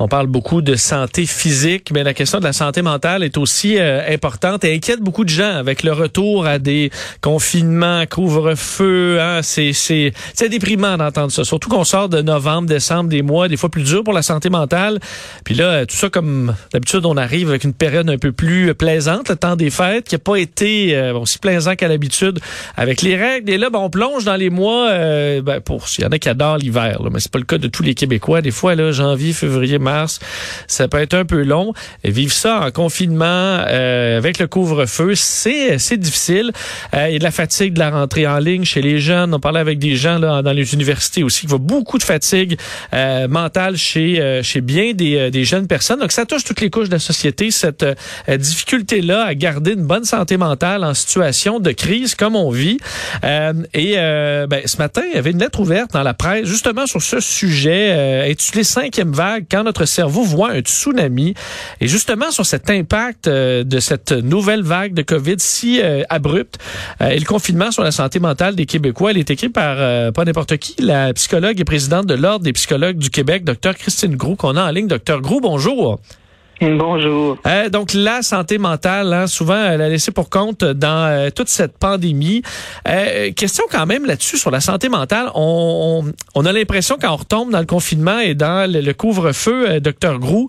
On parle beaucoup de santé physique, mais la question de la santé mentale est aussi euh, importante et inquiète beaucoup de gens avec le retour à des confinements, couvre-feu. Hein, c'est c'est déprimant d'entendre ça. Surtout qu'on sort de novembre, décembre, des mois des fois plus durs pour la santé mentale. Puis là, tout ça comme d'habitude, on arrive avec une période un peu plus plaisante, le temps des fêtes, qui a pas été euh, aussi plaisant qu'à l'habitude avec les règles. Et là, ben, on plonge dans les mois. Euh, ben, pour il y en a qui adorent l'hiver, mais c'est pas le cas de tous les Québécois. Des fois, là, janvier, février mars. Ça peut être un peu long. Vivre ça en confinement euh, avec le couvre-feu, c'est c'est difficile. Euh, il y a de la fatigue de la rentrée en ligne chez les jeunes. On parlait avec des gens là dans les universités aussi. Il y a beaucoup de fatigue euh, mentale chez euh, chez bien des, euh, des jeunes personnes. Donc ça touche toutes les couches de la société cette difficulté là à garder une bonne santé mentale en situation de crise comme on vit. et ben, ce matin, il y avait une lettre ouverte dans la presse justement sur ce sujet intitulé cinquième vague quand notre cerveau voit un tsunami. Et justement, sur cet impact euh, de cette nouvelle vague de COVID si euh, abrupte euh, et le confinement sur la santé mentale des Québécois, elle est écrite par pas n'importe qui, la psychologue et présidente de l'Ordre des psychologues du Québec, Dr Christine Groux, qu'on a en ligne. Dr Groux, bonjour. Bonjour. Euh, donc la santé mentale, hein, souvent elle a laissé pour compte dans euh, toute cette pandémie. Euh, question quand même là-dessus sur la santé mentale. On, on, a l'impression quand on retombe dans le confinement et dans le, couvre-feu, euh, docteur Grou,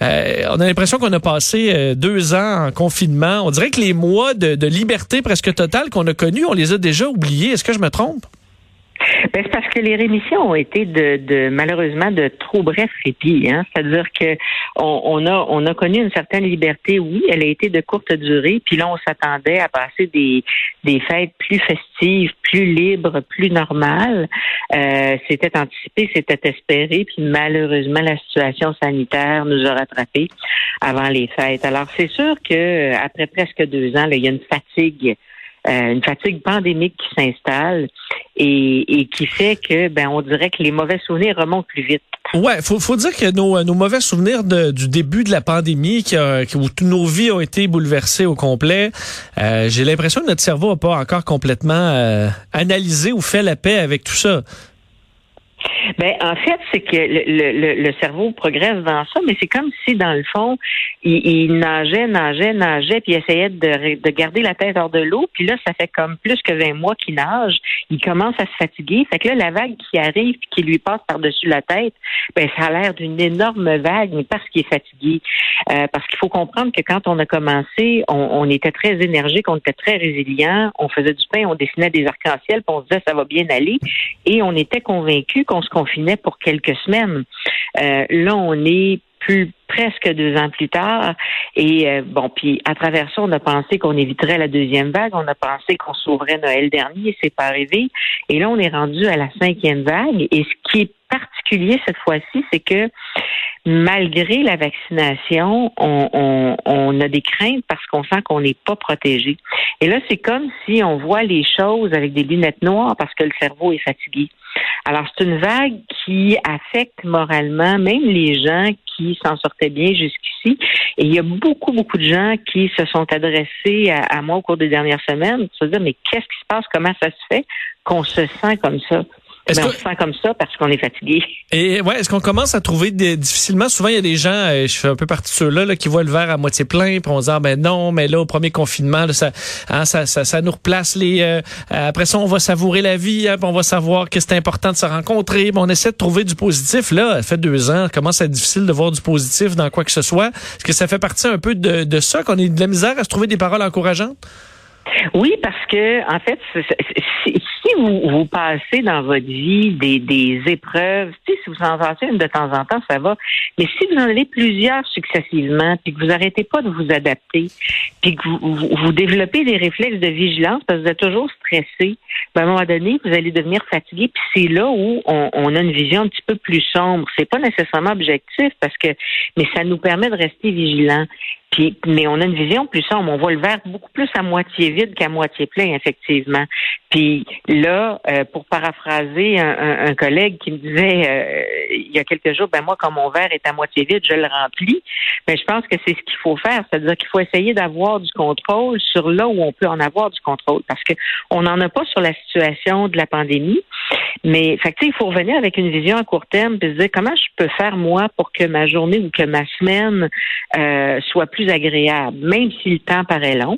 on a l'impression qu'on a passé deux ans en confinement. On dirait que les mois de, de liberté presque totale qu'on a connus, on les a déjà oubliés. Est-ce que je me trompe? Ben, c'est parce que les rémissions ont été de, de malheureusement de trop brefs répits. Hein? C'est-à-dire que on, on, a on a connu une certaine liberté, oui, elle a été de courte durée, puis là on s'attendait à passer des, des fêtes plus festives, plus libres, plus normales. Euh, c'était anticipé, c'était espéré, puis malheureusement la situation sanitaire nous a rattrapés avant les fêtes. Alors c'est sûr que après presque deux ans, il y a une fatigue euh, une fatigue pandémique qui s'installe et, qui fait que ben on dirait que les mauvais souvenirs remontent plus vite. Ouais, faut faut dire que nos, nos mauvais souvenirs du début de la pandémie, qui où toutes nos vies ont été bouleversées au complet, euh, j'ai l'impression que notre cerveau n'a pas encore complètement euh, analysé ou fait la paix avec tout ça. Ben, en fait, c'est que le, le, le, cerveau progresse dans ça, mais c'est comme si, dans le fond, il, il nageait, nageait, nageait, puis essayait de, de garder la tête hors de l'eau. Puis là, ça fait comme plus que 20 mois qu'il nage. Il commence à se fatiguer. Fait que là, la vague qui arrive qui lui passe par-dessus la tête, ben, ça a l'air d'une énorme vague, mais parce qu'il est fatigué. Euh, parce qu'il faut comprendre que quand on a commencé, on, on était très énergique, on était très résilient, on faisait du pain, on dessinait des arcs-en-ciel, puis on se disait ça va bien aller. Et on était convaincu qu'on se confinait pour quelques semaines. Euh, là, on est plus presque deux ans plus tard. Et euh, bon, puis à travers ça, on a pensé qu'on éviterait la deuxième vague. On a pensé qu'on sauverait Noël dernier. C'est pas arrivé. Et là, on est rendu à la cinquième vague. Et ce qui est particulier cette fois-ci, c'est que malgré la vaccination, on, on, a des craintes parce qu'on sent qu'on n'est pas protégé. Et là, c'est comme si on voit les choses avec des lunettes noires parce que le cerveau est fatigué. Alors, c'est une vague qui affecte moralement même les gens qui s'en sortaient bien jusqu'ici. Et il y a beaucoup, beaucoup de gens qui se sont adressés à, moi au cours des dernières semaines pour se dire, mais qu'est-ce qui se passe? Comment ça se fait qu'on se sent comme ça? Ben, on se sent comme ça parce qu'on est fatigué. Et ouais, est-ce qu'on commence à trouver des, difficilement souvent il y a des gens, euh, je fais un peu partie de ceux-là là, qui voient le verre à moitié plein, puis on se dit ah, ben non, mais là au premier confinement, ça, hein, ça, ça, ça, nous replace les. Euh, après ça, on va savourer la vie, hein, on va savoir que c'est important de se rencontrer. on essaie de trouver du positif. Là, ça fait deux ans, commence à être difficile de voir du positif dans quoi que ce soit. Est-ce que ça fait partie un peu de, de ça qu'on ait de la misère à se trouver des paroles encourageantes? Oui, parce que en fait, si, vous, vous passez dans votre vie des, épreuves, si vous en passez une de temps en temps, ça va. Mais si vous en avez plusieurs successivement, puis que vous arrêtez pas de vous adapter, puis que vous, vous, développez des réflexes de vigilance parce que vous êtes toujours stressé, ben, à un moment donné, vous allez devenir fatigué. Puis c'est là où on, on, a une vision un petit peu plus sombre. C'est pas nécessairement objectif parce que, mais ça nous permet de rester vigilants. Puis, mais on a une vision plus sombre. On voit le verre beaucoup plus à moitié vide qu'à moitié plein, effectivement. Puis là, euh, pour paraphraser un, collègue qui me disait euh, il y a quelques jours, ben moi, quand mon verre est à moitié vide, je le remplis. Mais je pense que c'est ce qu'il faut faire, c'est-à-dire qu'il faut essayer d'avoir du contrôle sur là où on peut en avoir du contrôle, parce que on n'en a pas sur la situation de la pandémie. Mais fait il faut revenir avec une vision à court terme, puis se dire comment je peux faire moi pour que ma journée ou que ma semaine euh, soit plus agréable, même si le temps paraît long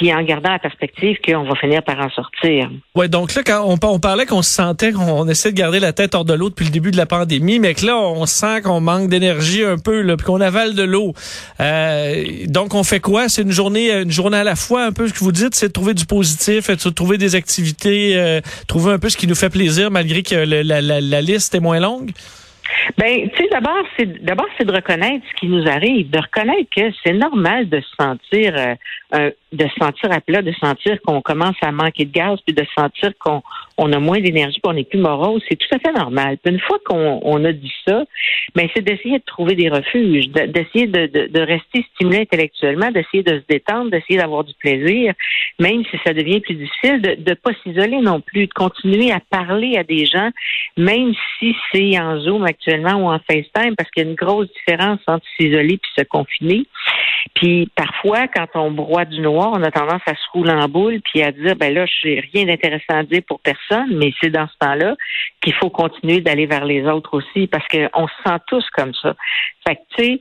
puis en gardant la perspective qu'on va finir par en sortir. Oui, donc là, quand on, parlait qu'on se sentait qu'on essaie de garder la tête hors de l'eau depuis le début de la pandémie, mais que là, on sent qu'on manque d'énergie un peu, puis qu'on avale de l'eau. Euh, donc, on fait quoi? C'est une journée, une journée à la fois, un peu ce que vous dites, c'est de trouver du positif, de trouver des activités, euh, trouver un peu ce qui nous fait plaisir, malgré que la liste est moins longue? Ben, tu sais, d'abord, c'est d'abord c'est de reconnaître ce qui nous arrive, de reconnaître que c'est normal de se sentir, euh, de se sentir à plat, de sentir qu'on commence à manquer de gaz, puis de sentir qu'on on a moins d'énergie, puis on n'est plus morose. C'est tout à fait normal. Puis une fois qu'on on a dit ça, ben c'est d'essayer de trouver des refuges, d'essayer de, de, de, rester stimulé intellectuellement, d'essayer de se détendre, d'essayer d'avoir du plaisir, même si ça devient plus difficile, de ne pas s'isoler non plus, de continuer à parler à des gens, même si c'est en Zoom ou en FaceTime, parce qu'il y a une grosse différence entre s'isoler puis se confiner. Puis parfois, quand on broie du noir, on a tendance à se rouler en boule puis à dire ben là, je n'ai rien d'intéressant à dire pour personne, mais c'est dans ce temps-là qu'il faut continuer d'aller vers les autres aussi parce qu'on se sent tous comme ça. Fait que tu sais,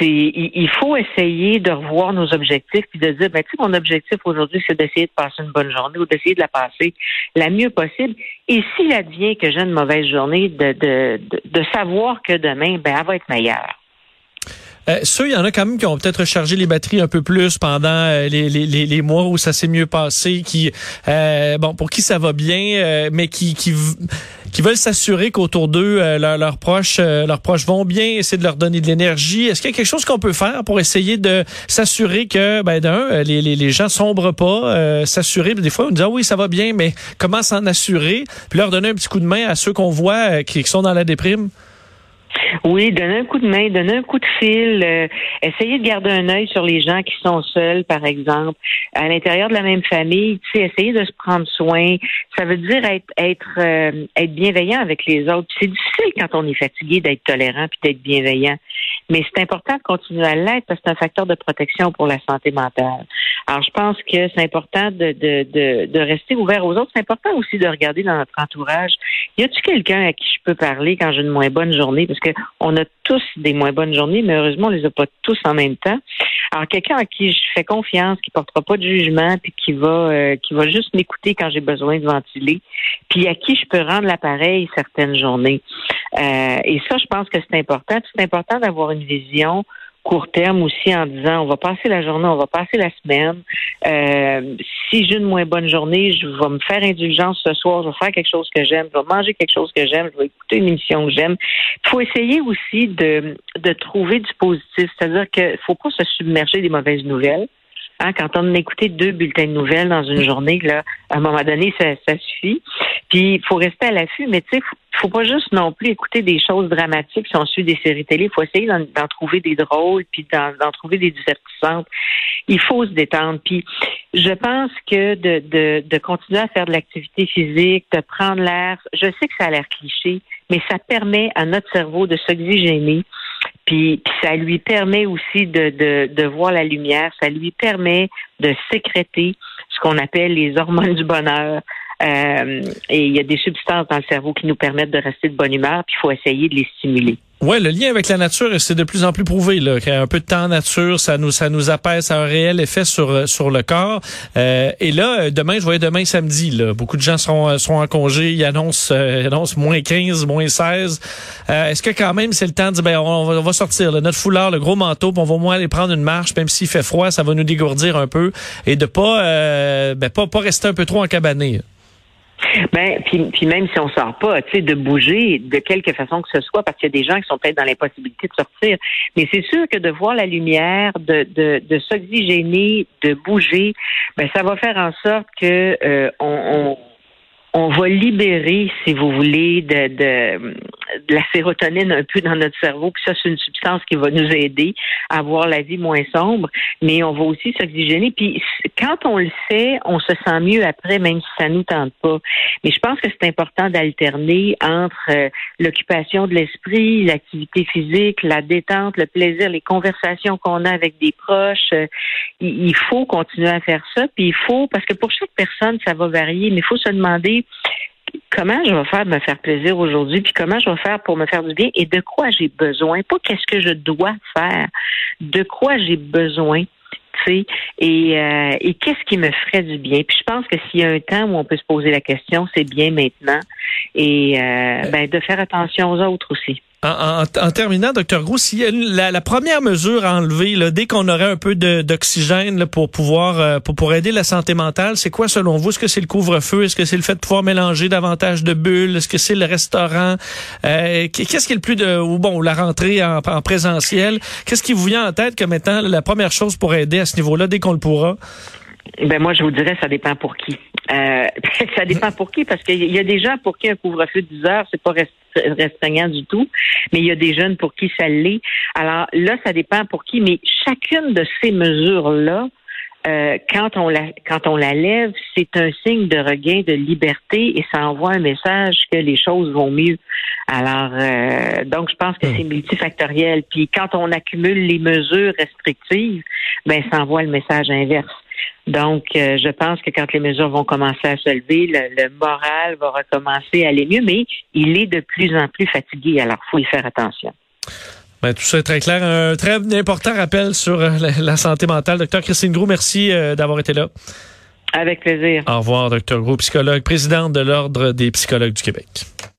il faut essayer de revoir nos objectifs puis de dire, ben, tu sais, mon objectif aujourd'hui, c'est d'essayer de passer une bonne journée ou d'essayer de la passer la mieux possible. Et s'il advient que j'ai une mauvaise journée, de, de, de, savoir que demain, ben, elle va être meilleure. Euh, ceux, il y en a quand même qui ont peut-être rechargé les batteries un peu plus pendant euh, les, les, les, mois où ça s'est mieux passé, qui, euh, bon, pour qui ça va bien, euh, mais qui, qui, qui veulent s'assurer qu'autour d'eux, leurs proches, leurs proches vont bien, essayer de leur donner de l'énergie. Est-ce qu'il y a quelque chose qu'on peut faire pour essayer de s'assurer que, ben, d'un, les, les, les, gens sombrent pas, s'assurer. Des fois, on dit ah oui, ça va bien, mais comment s'en assurer, puis leur donner un petit coup de main à ceux qu'on voit qui sont dans la déprime. Oui, donner un coup de main, donner un coup de fil, euh, essayer de garder un œil sur les gens qui sont seuls, par exemple, à l'intérieur de la même famille, tu sais, essayer de se prendre soin. Ça veut dire être euh, bienveillant avec les autres. C'est difficile quand on est fatigué d'être tolérant puis d'être bienveillant. Mais c'est important de continuer à l'être parce que c'est un facteur de protection pour la santé mentale. Alors, je pense que c'est important de, de, de, de, rester ouvert aux autres. C'est important aussi de regarder dans notre entourage. Y a-t-il quelqu'un à qui je peux parler quand j'ai une moins bonne journée? Parce qu'on a tous des moins bonnes journées, mais heureusement, on les a pas tous en même temps. Alors, quelqu'un à qui je fais confiance, qui portera pas de jugement, puis qui va euh, qui va juste m'écouter quand j'ai besoin de ventiler, puis à qui je peux rendre l'appareil certaines journées. Euh, et ça, je pense que c'est important. C'est important d'avoir une vision court terme aussi en disant on va passer la journée, on va passer la semaine. Euh, si j'ai une moins bonne journée, je vais me faire indulgence ce soir, je vais faire quelque chose que j'aime, je vais manger quelque chose que j'aime, je vais écouter une émission que j'aime. Il faut essayer aussi de, de trouver du positif, c'est-à-dire qu'il faut pas se submerger des mauvaises nouvelles. Hein, quand on a écouté deux bulletins de nouvelles dans une journée, là, à un moment donné, ça, ça suffit. Puis il faut rester à l'affût, mais tu sais, faut, faut pas juste non plus écouter des choses dramatiques si on suit des séries télé. Il faut essayer d'en trouver des drôles, puis d'en trouver des divertissantes. Il faut se détendre. Puis je pense que de, de, de continuer à faire de l'activité physique, de prendre l'air, je sais que ça a l'air cliché, mais ça permet à notre cerveau de s'oxygéner. Puis, ça lui permet aussi de, de, de voir la lumière, ça lui permet de sécréter ce qu'on appelle les hormones du bonheur. Euh, et il y a des substances dans le cerveau qui nous permettent de rester de bonne humeur, puis il faut essayer de les stimuler. Ouais, le lien avec la nature, c'est de plus en plus prouvé. Là, un peu de temps en nature, ça nous, ça nous apaise, ça a un réel effet sur euh, sur le corps. Euh, et là, euh, demain, je voyais demain samedi. Là, beaucoup de gens seront, seront en congé. Ils annoncent, ils annoncent moins 15, moins 16. Est-ce que quand même c'est le temps de dire, ben, on, va, sortir notre foulard, le gros manteau, puis on va au moins aller prendre une marche, même s'il fait froid, ça va nous dégourdir un peu et de pas, ben, pas, pas rester un peu trop en cabané. Ben, puis, puis même si on sort pas, tu sais, de bouger de quelque façon que ce soit, parce qu'il y a des gens qui sont peut-être dans l'impossibilité de sortir. Mais c'est sûr que de voir la lumière, de, de, de s'oxygéner, de bouger, ben ça va faire en sorte que euh, on, on va libérer, si vous voulez, de, de, la sérotonine un peu dans notre cerveau. Puis ça, c'est une substance qui va nous aider à avoir la vie moins sombre. Mais on va aussi s'oxygéner. Puis quand on le sait, on se sent mieux après, même si ça nous tente pas. Mais je pense que c'est important d'alterner entre euh, l'occupation de l'esprit, l'activité physique, la détente, le plaisir, les conversations qu'on a avec des proches. Euh, il faut continuer à faire ça. Puis il faut, parce que pour chaque personne, ça va varier, mais il faut se demander comment je vais faire de me faire plaisir aujourd'hui, puis comment je vais faire pour me faire du bien et de quoi j'ai besoin. Pas qu'est-ce que je dois faire, de quoi j'ai besoin. Et, euh, et qu'est-ce qui me ferait du bien? Puis je pense que s'il y a un temps où on peut se poser la question, c'est bien maintenant. Et euh, ben, de faire attention aux autres aussi. En, terminant, docteur Gros, si la, première mesure à enlever, là, dès qu'on aurait un peu d'oxygène pour pouvoir euh, pour, pour aider la santé mentale, c'est quoi selon vous? Est-ce que c'est le couvre-feu? Est-ce que c'est le fait de pouvoir mélanger davantage de bulles? Est-ce que c'est le restaurant? Euh, Qu'est-ce qui est le plus de ou bon la rentrée en, en présentiel? Qu'est-ce qui vous vient en tête comme étant la première chose pour aider à ce niveau-là dès qu'on le pourra? Ben moi, je vous dirais, ça dépend pour qui. Euh, ça dépend pour qui, parce qu'il y a des gens pour qui un couvre-feu de 10 heures, c'est pas restreignant du tout, mais il y a des jeunes pour qui ça l'est. Alors là, ça dépend pour qui, mais chacune de ces mesures-là, euh, quand on la quand on la lève, c'est un signe de regain de liberté et ça envoie un message que les choses vont mieux. Alors euh, donc je pense que c'est hmm. multifactoriel. Puis quand on accumule les mesures restrictives, ben ça envoie le message inverse. Donc, euh, je pense que quand les mesures vont commencer à se lever, le, moral va recommencer à aller mieux, mais il est de plus en plus fatigué. Alors, il faut y faire attention. Ben, tout ça est très clair. Un très important rappel sur euh, la, santé mentale. Docteur Christine Gros, merci euh, d'avoir été là. Avec plaisir. Au revoir, docteur Gros, psychologue, présidente de l'Ordre des psychologues du Québec.